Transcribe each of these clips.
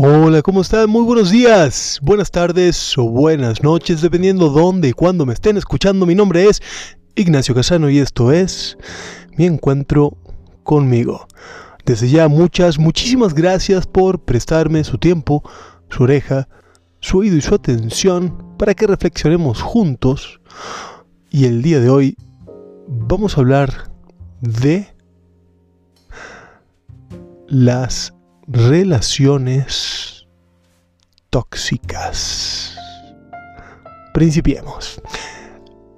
Hola, ¿cómo están? Muy buenos días, buenas tardes o buenas noches, dependiendo dónde y cuándo me estén escuchando. Mi nombre es Ignacio Casano y esto es Mi Encuentro conmigo. Desde ya muchas, muchísimas gracias por prestarme su tiempo, su oreja, su oído y su atención para que reflexionemos juntos. Y el día de hoy vamos a hablar de las relaciones tóxicas. Principiemos.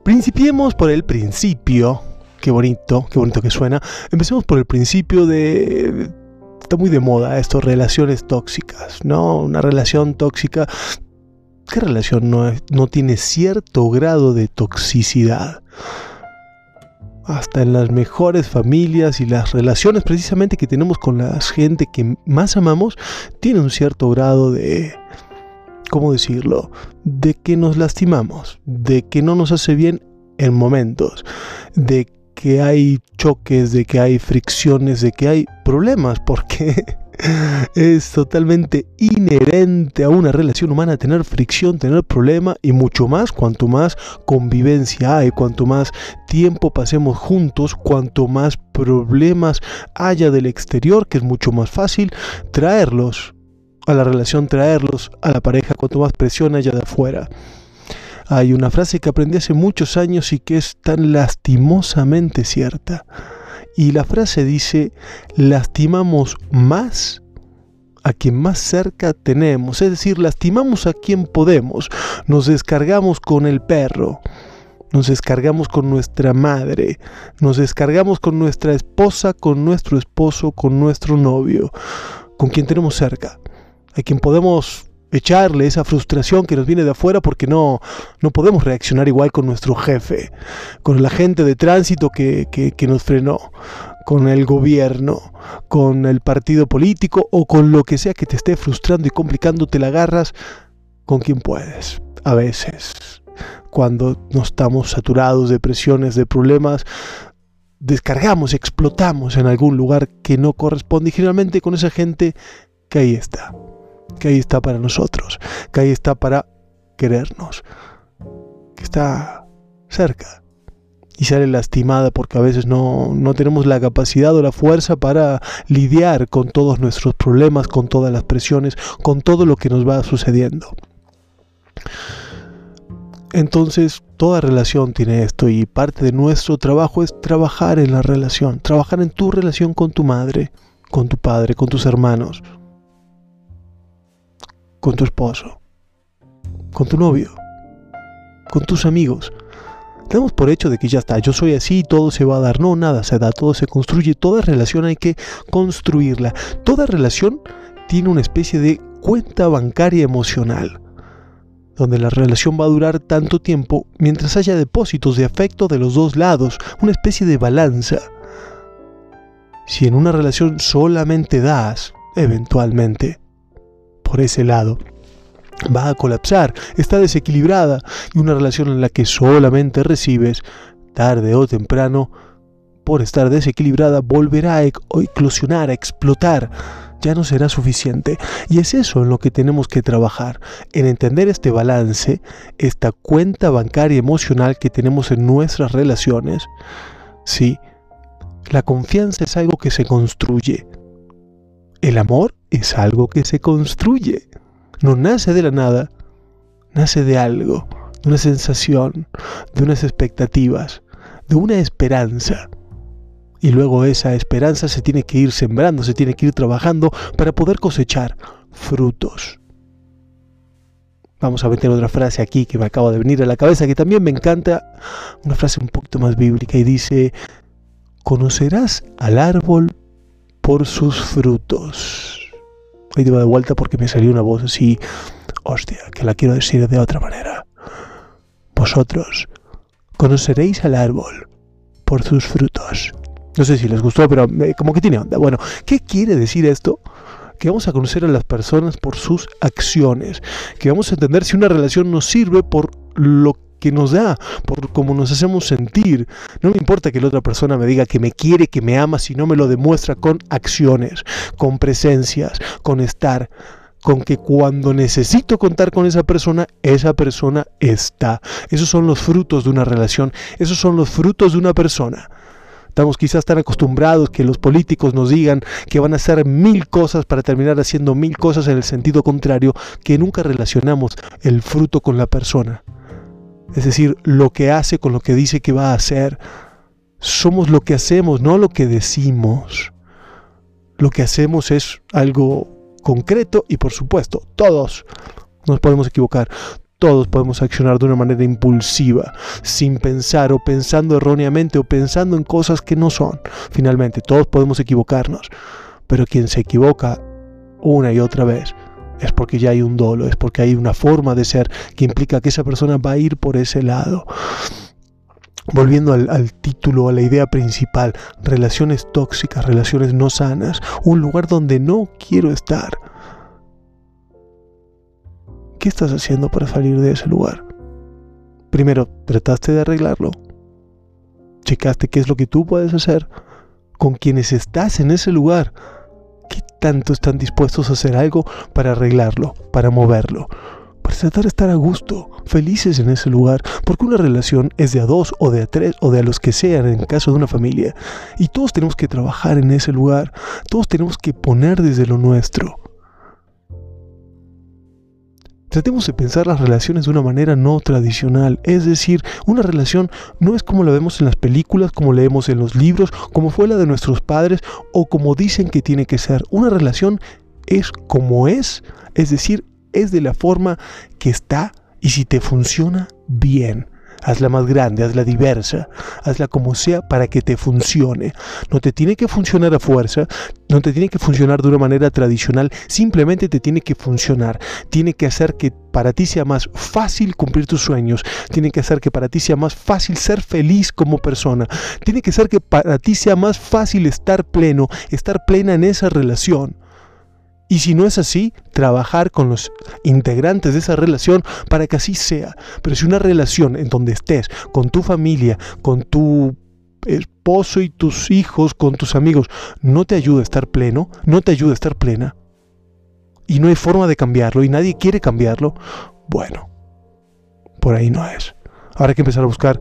Principiemos por el principio. Qué bonito, qué bonito que suena. Empecemos por el principio de... Está muy de moda esto, relaciones tóxicas, ¿no? Una relación tóxica. ¿Qué relación no, no tiene cierto grado de toxicidad? Hasta en las mejores familias y las relaciones precisamente que tenemos con la gente que más amamos, tiene un cierto grado de, ¿cómo decirlo? De que nos lastimamos, de que no nos hace bien en momentos, de que hay choques, de que hay fricciones, de que hay problemas, porque es totalmente inherente a una relación humana tener fricción, tener problema y mucho más cuanto más convivencia hay, cuanto más tiempo pasemos juntos, cuanto más problemas haya del exterior, que es mucho más fácil traerlos a la relación, traerlos a la pareja, cuanto más presión haya de afuera. Hay una frase que aprendí hace muchos años y que es tan lastimosamente cierta. Y la frase dice, lastimamos más a quien más cerca tenemos, es decir, lastimamos a quien podemos, nos descargamos con el perro, nos descargamos con nuestra madre, nos descargamos con nuestra esposa, con nuestro esposo, con nuestro novio, con quien tenemos cerca, a quien podemos echarle esa frustración que nos viene de afuera porque no, no podemos reaccionar igual con nuestro jefe, con la gente de tránsito que, que, nos frenó, con el gobierno, con el partido político o con lo que sea que te esté frustrando y complicando, te la agarras con quien puedes. A veces, cuando no estamos saturados de presiones, de problemas, descargamos, explotamos en algún lugar que no corresponde y generalmente con esa gente que ahí está que ahí está para nosotros, que ahí está para querernos, que está cerca y sale lastimada porque a veces no, no, tenemos la capacidad o la fuerza para lidiar con todos nuestros problemas, con todas las presiones, con todo lo que nos va sucediendo. Entonces, toda relación tiene esto y parte de nuestro trabajo es trabajar en la relación, trabajar en tu relación con tu madre, con tu padre, con tus hermanos, con tu esposo, con tu novio, con tus amigos. Damos por hecho de que ya está, yo soy así, todo se va a dar. No, nada se da, todo se construye. Toda relación hay que construirla. Toda relación tiene una especie de cuenta bancaria emocional, donde la relación va a durar tanto tiempo mientras haya depósitos de afecto de los dos lados, una especie de balanza. Si en una relación solamente das, eventualmente, por ese lado va a colapsar, está desequilibrada y una relación en la que solamente recibes, tarde o temprano, por estar desequilibrada, volverá a eclosionar, a explotar. Ya no será suficiente. Y es eso en lo que tenemos que trabajar, en entender este balance, esta cuenta bancaria emocional que tenemos en nuestras relaciones. Sí, la confianza es algo que se construye. El amor es algo que se construye. No nace de la nada, nace de algo, de una sensación, de unas expectativas, de una esperanza. Y luego esa esperanza se tiene que ir sembrando, se tiene que ir trabajando para poder cosechar frutos. Vamos a meter otra frase aquí que me acaba de venir a la cabeza, que también me encanta, una frase un poquito más bíblica y dice, conocerás al árbol por sus frutos. Ahí te va de vuelta porque me salió una voz así, hostia, que la quiero decir de otra manera. Vosotros conoceréis al árbol por sus frutos. No sé si les gustó, pero como que tiene onda. Bueno, ¿qué quiere decir esto? Que vamos a conocer a las personas por sus acciones, que vamos a entender si una relación nos sirve por lo que nos da, por cómo nos hacemos sentir. No me importa que la otra persona me diga que me quiere, que me ama, si no me lo demuestra con acciones, con presencias, con estar. con que cuando necesito contar con esa persona, esa persona está. Esos son los frutos de una relación, esos son los frutos de una persona. Estamos quizás tan acostumbrados que los políticos nos digan que van a hacer mil cosas para terminar haciendo mil cosas en el sentido contrario, que nunca relacionamos el fruto con la persona. Es decir, lo que hace con lo que dice que va a hacer. Somos lo que hacemos, no lo que decimos. Lo que hacemos es algo concreto y por supuesto, todos nos podemos equivocar. Todos podemos accionar de una manera impulsiva, sin pensar o pensando erróneamente o pensando en cosas que no son. Finalmente, todos podemos equivocarnos, pero quien se equivoca una y otra vez es porque ya hay un dolo, es porque hay una forma de ser que implica que esa persona va a ir por ese lado. Volviendo al, título, a la idea principal, relaciones tóxicas, relaciones no sanas, un lugar donde no quiero estar. ¿Qué estás haciendo para salir de ese lugar? Primero, ¿trataste de arreglarlo? ¿Checaste qué es lo que tú puedes hacer? ¿Con quienes estás en ese lugar? ¿Qué tanto están dispuestos a hacer algo para arreglarlo, para moverlo? para tratar de estar a gusto, felices en ese lugar, porque una relación es de a dos o de a tres o de a los que sean en caso de una familia. Y todos tenemos que trabajar en ese lugar, todos tenemos que poner desde lo nuestro. Tratemos de pensar las relaciones de una manera no tradicional, es decir, una relación no es como la vemos en las películas, como leemos en los libros, como fue la de nuestros padres o como dicen que tiene que ser. Una relación es como es, es decir, es de la forma que está y si te funciona bien. Hazla más grande, hazla diversa, hazla como sea para que te funcione. No te tiene que funcionar a fuerza, no te tiene que funcionar de una manera tradicional, simplemente te tiene que funcionar. Tiene que hacer que para ti sea más fácil cumplir tus sueños, tiene que hacer que para ti sea más fácil ser feliz como persona, tiene que hacer que para ti sea más fácil estar pleno, estar plena en esa relación. Y si no es así, trabajar con los integrantes de esa relación para que así sea. Pero si una relación en donde estés con tu familia, con tu esposo y tus hijos, con tus amigos, no te ayuda a estar pleno, no te ayuda a estar plena, y no hay forma de cambiarlo y nadie quiere cambiarlo, bueno, por ahí no es. Hay que empezar a buscar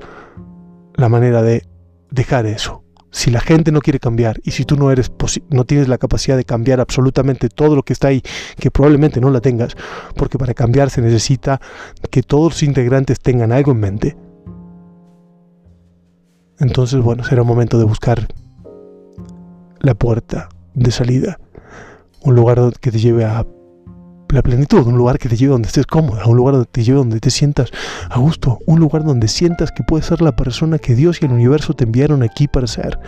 la manera de dejar eso si la gente no quiere cambiar y si tú no eres no tienes la capacidad de cambiar absolutamente todo lo que está ahí, que probablemente no la tengas, porque para cambiar se necesita que todos los integrantes tengan algo en mente. Entonces, bueno, será momento de buscar la puerta de salida, un lugar que te lleve a la plenitud, un lugar que te lleve donde estés cómoda, un lugar donde te lleve donde te sientas a gusto, un lugar donde sientas que puedes ser la persona que Dios y el universo te enviaron aquí para ser.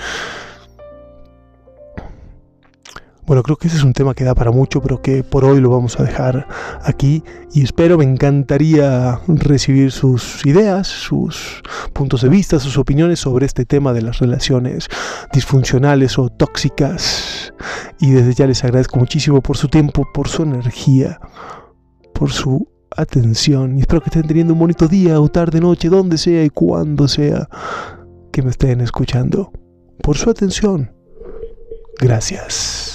Bueno, creo que ese es un tema que da para mucho, pero que por hoy lo vamos a dejar aquí y espero, me encantaría recibir sus ideas, sus puntos de vista, sus opiniones sobre este tema de las relaciones disfuncionales o tóxicas. Y desde ya les agradezco muchísimo por su tiempo, por su energía, por su atención y espero que estén teniendo un bonito día o tarde, noche, donde sea y cuando sea que me estén escuchando. Por su atención. Gracias.